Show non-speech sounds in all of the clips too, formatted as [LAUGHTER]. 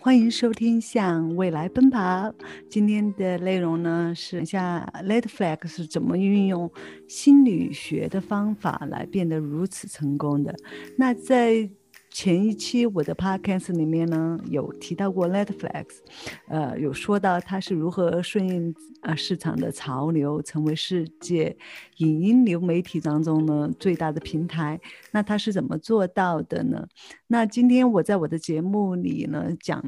欢迎收听《向未来奔跑》。今天的内容呢，是一下 Netflix 是怎么运用心理学的方法来变得如此成功的。那在前一期我的 podcast 里面呢，有提到过 Netflix，呃，有说到它是如何顺应呃市场的潮流，成为世界影音流媒体当中呢最大的平台。那它是怎么做到的呢？那今天我在我的节目里呢讲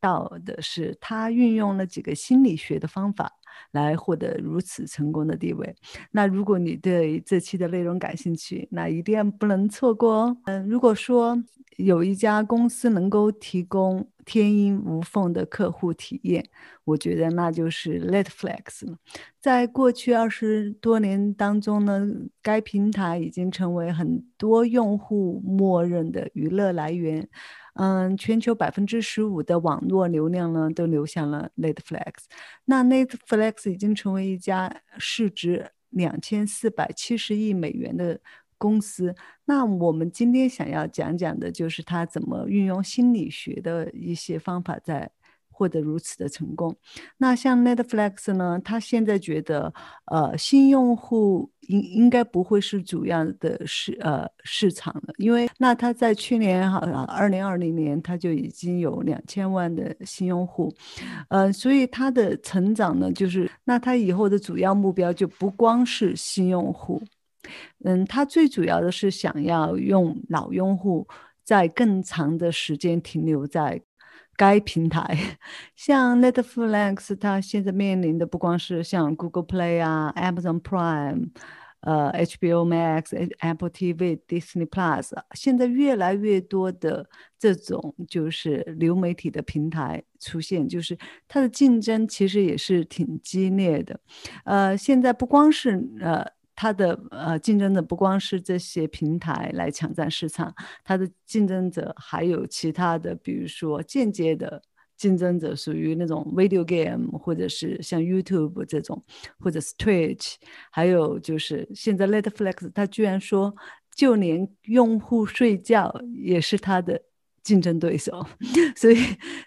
到的是，他运用了几个心理学的方法。来获得如此成功的地位。那如果你对这期的内容感兴趣，那一定不能错过哦。嗯，如果说有一家公司能够提供天衣无缝的客户体验，我觉得那就是 Netflix 了。在过去二十多年当中呢，该平台已经成为很多用户默认的娱乐来源。嗯，全球百分之十五的网络流量呢，都流向了 Netflix。那 Netflix 已经成为一家市值两千四百七十亿美元的公司。那我们今天想要讲讲的就是它怎么运用心理学的一些方法在。获得如此的成功，那像 Netflix 呢？他现在觉得，呃，新用户应应该不会是主要的市呃市场了，因为那他在去年哈二零二零年他就已经有两千万的新用户，呃，所以他的成长呢，就是那他以后的主要目标就不光是新用户，嗯，他最主要的是想要用老用户在更长的时间停留在。该平台，[LAUGHS] 像 Netflix，它现在面临的不光是像 Google Play 啊、Amazon Prime、呃 HBO Max、Apple TV、Disney Plus，现在越来越多的这种就是流媒体的平台出现，就是它的竞争其实也是挺激烈的。呃，现在不光是呃。它的呃竞争者不光是这些平台来抢占市场，它的竞争者还有其他的，比如说间接的竞争者，属于那种 video game 或者是像 YouTube 这种，或者是 Twitch，还有就是现在 Netflix，它居然说就连用户睡觉也是它的竞争对手，[LAUGHS] 所以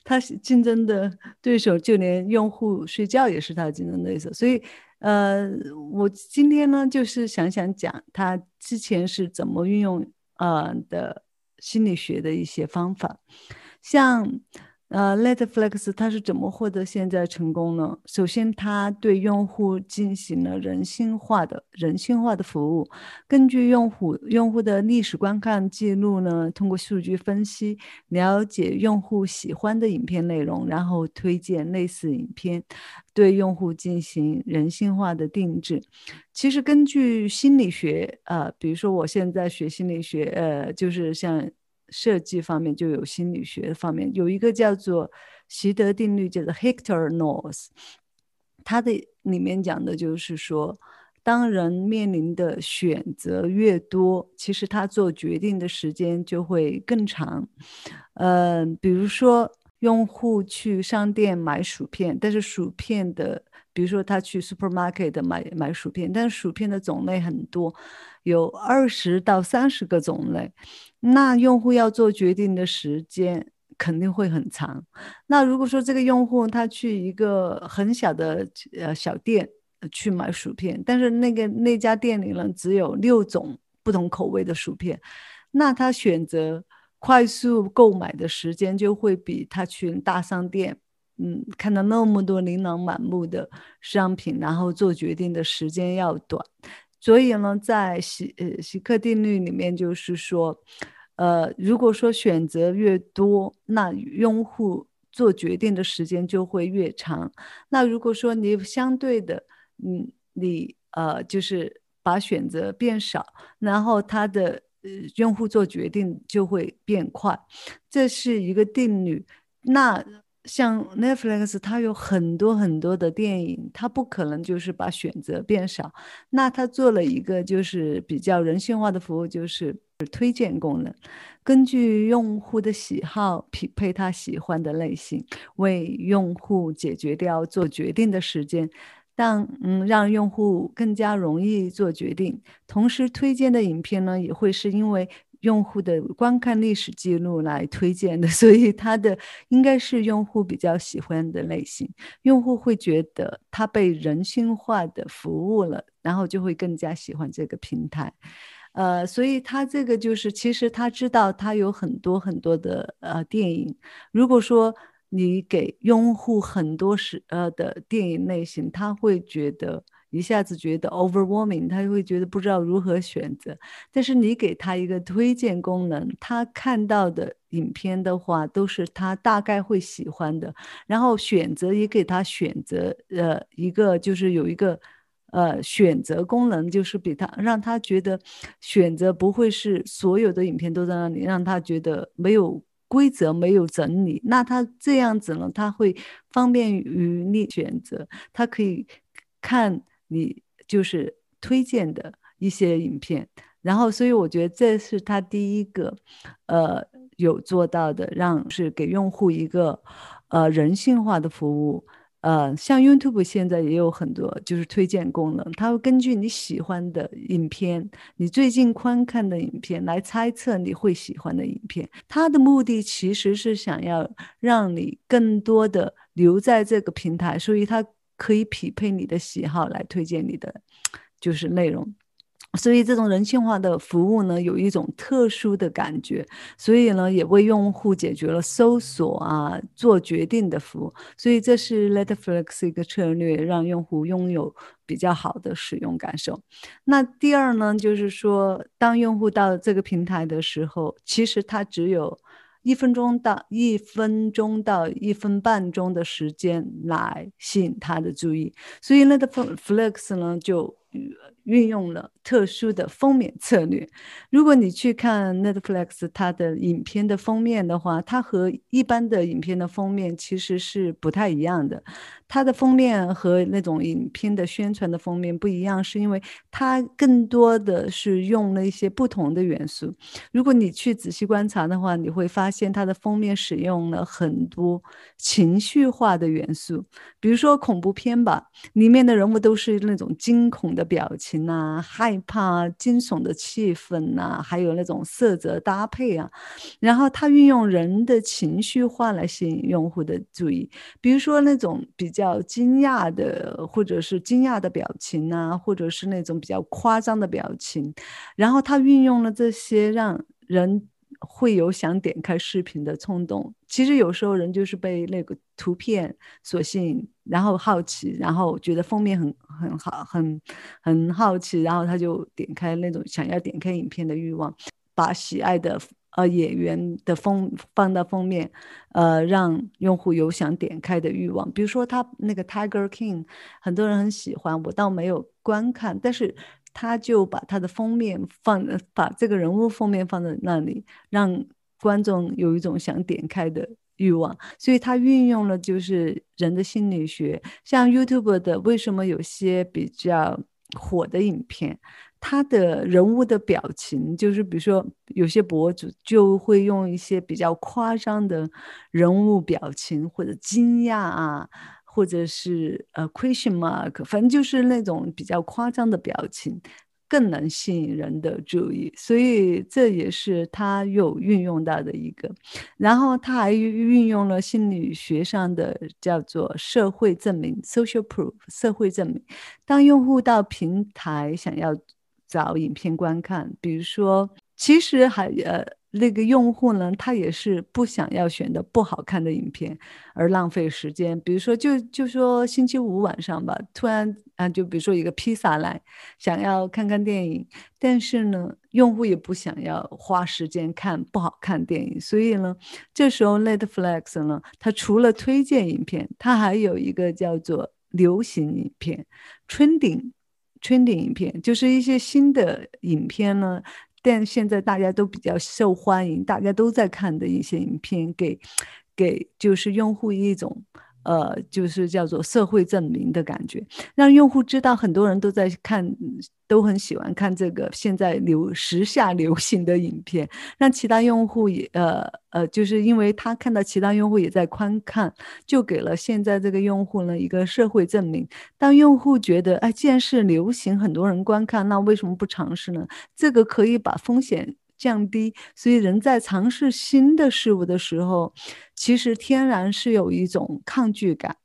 它竞争的对手就连用户睡觉也是它的竞争对手，所以。呃，我今天呢，就是想想讲他之前是怎么运用呃的心理学的一些方法，像。呃，Netflix 它是怎么获得现在成功呢？首先，它对用户进行了人性化的人性化的服务，根据用户用户的历史观看记录呢，通过数据分析了解用户喜欢的影片内容，然后推荐类似影片，对用户进行人性化的定制。其实根据心理学，呃，比如说我现在学心理学，呃，就是像。设计方面就有心理学方面有一个叫做习得定律，叫做 Hector North，它的里面讲的就是说，当人面临的选择越多，其实他做决定的时间就会更长。嗯，比如说用户去商店买薯片，但是薯片的，比如说他去 supermarket 买买薯片，但是薯片的种类很多，有二十到三十个种类。那用户要做决定的时间肯定会很长。那如果说这个用户他去一个很小的呃小店去买薯片，但是那个那家店里呢只有六种不同口味的薯片，那他选择快速购买的时间就会比他去大商店，嗯，看到那么多琳琅满目的商品，然后做决定的时间要短。所以呢，在喜呃喜克定律里面，就是说，呃，如果说选择越多，那用户做决定的时间就会越长。那如果说你相对的，嗯，你呃就是把选择变少，然后他的呃用户做决定就会变快，这是一个定律。那像 Netflix，它有很多很多的电影，它不可能就是把选择变少。那它做了一个就是比较人性化的服务，就是推荐功能，根据用户的喜好匹配他喜欢的类型，为用户解决掉做决定的时间，让嗯让用户更加容易做决定。同时推荐的影片呢，也会是因为用户的观看历史记录来推荐的，[LAUGHS] 所以它的应该是用户比较喜欢的类型。用户会觉得它被人性化的服务了，然后就会更加喜欢这个平台。呃，所以他这个就是，其实他知道他有很多很多的呃电影。如果说你给用户很多是呃的电影类型，他会觉得。一下子觉得 overwhelming，他就会觉得不知道如何选择。但是你给他一个推荐功能，他看到的影片的话都是他大概会喜欢的。然后选择也给他选择，呃，一个就是有一个呃选择功能，就是比他让他觉得选择不会是所有的影片都在那里，让他觉得没有规则、没有整理。那他这样子呢，他会方便于你选择，他可以看。你就是推荐的一些影片，然后所以我觉得这是他第一个，呃，有做到的，让是给用户一个呃人性化的服务。呃，像 YouTube 现在也有很多就是推荐功能，它会根据你喜欢的影片，你最近观看的影片来猜测你会喜欢的影片。它的目的其实是想要让你更多的留在这个平台，所以它。可以匹配你的喜好来推荐你的 [TSK] 就是内容，所以这种人性化的服务呢，有一种特殊的感觉，所以呢，也为用户解决了搜索啊、做决定的服务。所以这是 Netflix 一个策略，让用户拥有比较好的使用感受。那第二呢，就是说，当用户到这个平台的时候，其实它只有。一分钟到一分钟到一分半钟的时间来吸引他的注意，所以那个 Flex 呢就。运用了特殊的封面策略。如果你去看 Netflix 它的影片的封面的话，它和一般的影片的封面其实是不太一样的。它的封面和那种影片的宣传的封面不一样，是因为它更多的是用了一些不同的元素。如果你去仔细观察的话，你会发现它的封面使用了很多情绪化的元素，比如说恐怖片吧，里面的人物都是那种惊恐的表情啊，害怕、惊悚的气氛呐，还有那种色泽搭配啊。然后他运用人的情绪化来吸引用户的注意，比如说那种比较。惊讶的，或者是惊讶的表情啊，或者是那种比较夸张的表情，然后他运用了这些，让人会有想点开视频的冲动。其实有时候人就是被那个图片所吸引，然后好奇，然后觉得封面很很好，很很好奇，然后他就点开那种想要点开影片的欲望，把喜爱的。呃，演员的封放到封面，呃，让用户有想点开的欲望。比如说他那个 Tiger King，很多人很喜欢，我倒没有观看，但是他就把他的封面放，把这个人物封面放在那里，让观众有一种想点开的欲望。所以他运用了就是人的心理学，像 YouTube 的为什么有些比较火的影片。他的人物的表情，就是比如说有些博主就会用一些比较夸张的人物表情，或者惊讶啊，或者是呃 question mark，反正就是那种比较夸张的表情，更能吸引人的注意。所以这也是他有运用到的一个。然后他还运用了心理学上的叫做社会证明 （social proof），社会证明。当用户到平台想要找影片观看，比如说，其实还呃那个用户呢，他也是不想要选的不好看的影片而浪费时间。比如说，就就说星期五晚上吧，突然啊，就比如说一个披萨来，想要看看电影，但是呢，用户也不想要花时间看不好看电影，所以呢，这时候 Netflix 呢，它除了推荐影片，它还有一个叫做流行影片 （trending）。trending 影片就是一些新的影片呢，但现在大家都比较受欢迎，大家都在看的一些影片，给给就是用户一种。呃，就是叫做社会证明的感觉，让用户知道很多人都在看，都很喜欢看这个现在流时下流行的影片，让其他用户也呃呃，就是因为他看到其他用户也在观看，就给了现在这个用户呢一个社会证明。当用户觉得，哎，既然是流行，很多人观看，那为什么不尝试呢？这个可以把风险。降低。所以人在尝试新的事物的时候，其实天然是有一种抗拒感。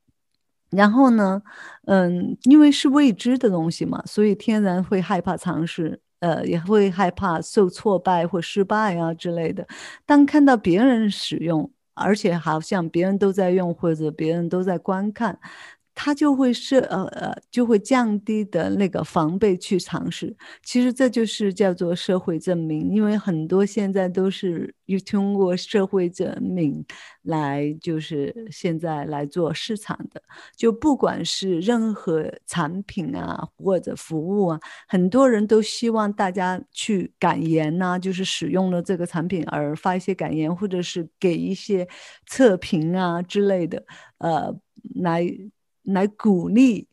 然后呢，嗯，因为是未知的东西嘛，所以天然会害怕尝试，呃，也会害怕受挫败或失败啊之类的。当看到别人使用，而且好像别人都在用或者别人都在观看。他就会设呃呃，就会降低的那个防备去尝试。其实这就是叫做社会证明，因为很多现在都是通过社会证明来，就是现在来做市场的。就不管是任何产品啊或者服务啊，很多人都希望大家去感言呐，就是使用了这个产品而发一些感言，或者是给一些测评啊之类的，呃，来。来鼓励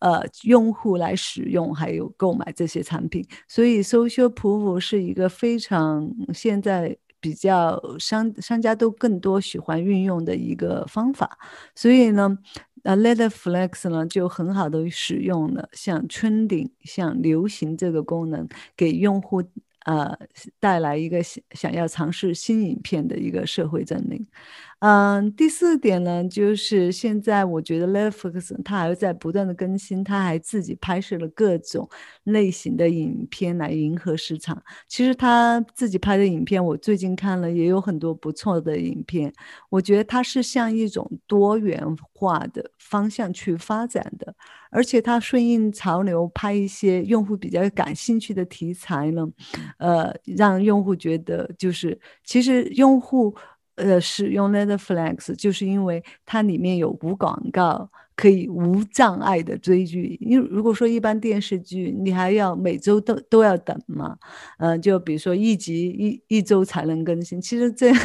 呃用户来使用，还有购买这些产品，所以 social proof 是一个非常现在比较商商家都更多喜欢运用的一个方法。所以呢，呃，Letterflex 呢就很好的使用了像 trending、像流行这个功能，给用户呃带来一个想想要尝试新影片的一个社会证明。嗯，第四点呢，就是现在我觉得 Netflix 它还在不断的更新，它还自己拍摄了各种类型的影片来迎合市场。其实他自己拍的影片，我最近看了也有很多不错的影片。我觉得它是向一种多元化的方向去发展的，而且它顺应潮流，拍一些用户比较感兴趣的题材呢，呃，让用户觉得就是其实用户。呃，使用 Netflix 就是因为它里面有无广告，可以无障碍的追剧。因为如果说一般电视剧，你还要每周都都要等嘛，嗯，就比如说一集一一周才能更新，其实这样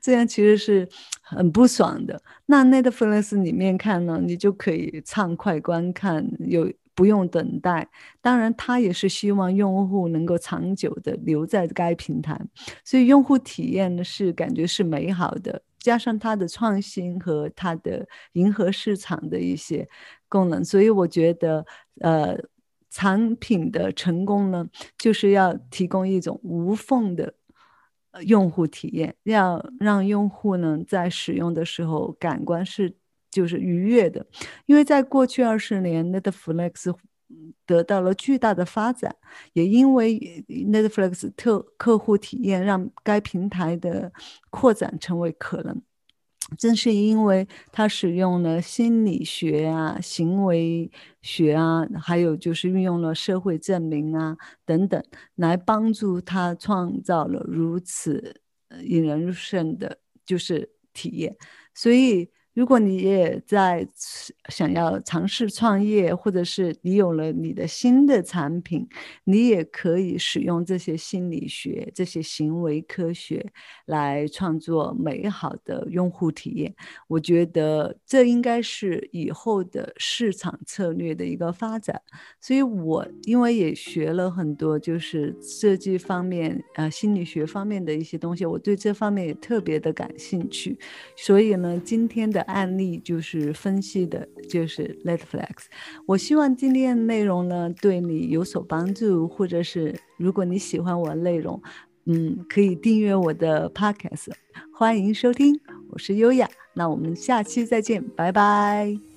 这样其实是很不爽的。那 Netflix 里面看呢，你就可以畅快观看，有。不用等待，当然，他也是希望用户能够长久的留在该平台，所以用户体验呢是感觉是美好的，加上它的创新和它的迎合市场的一些功能，所以我觉得，呃，产品的成功呢，就是要提供一种无缝的用户体验，要让用户呢在使用的时候感官是。就是愉悦的，因为在过去二十年，Netflix 得到了巨大的发展，也因为 Netflix 特客户体验让该平台的扩展成为可能。正是因为它使用了心理学啊、行为学啊，还有就是运用了社会证明啊等等，来帮助他创造了如此引人入胜的，就是体验，所以。如果你也在想要尝试创业，或者是你有了你的新的产品，你也可以使用这些心理学、这些行为科学来创作美好的用户体验。我觉得这应该是以后的市场策略的一个发展。所以，我因为也学了很多就是设计方面、呃心理学方面的一些东西，我对这方面也特别的感兴趣。所以呢，今天的。案例就是分析的，就是 Netflix。我希望今天的内容呢对你有所帮助，或者是如果你喜欢我的内容，嗯，可以订阅我的 Podcast。欢迎收听，我是优雅，那我们下期再见，拜拜。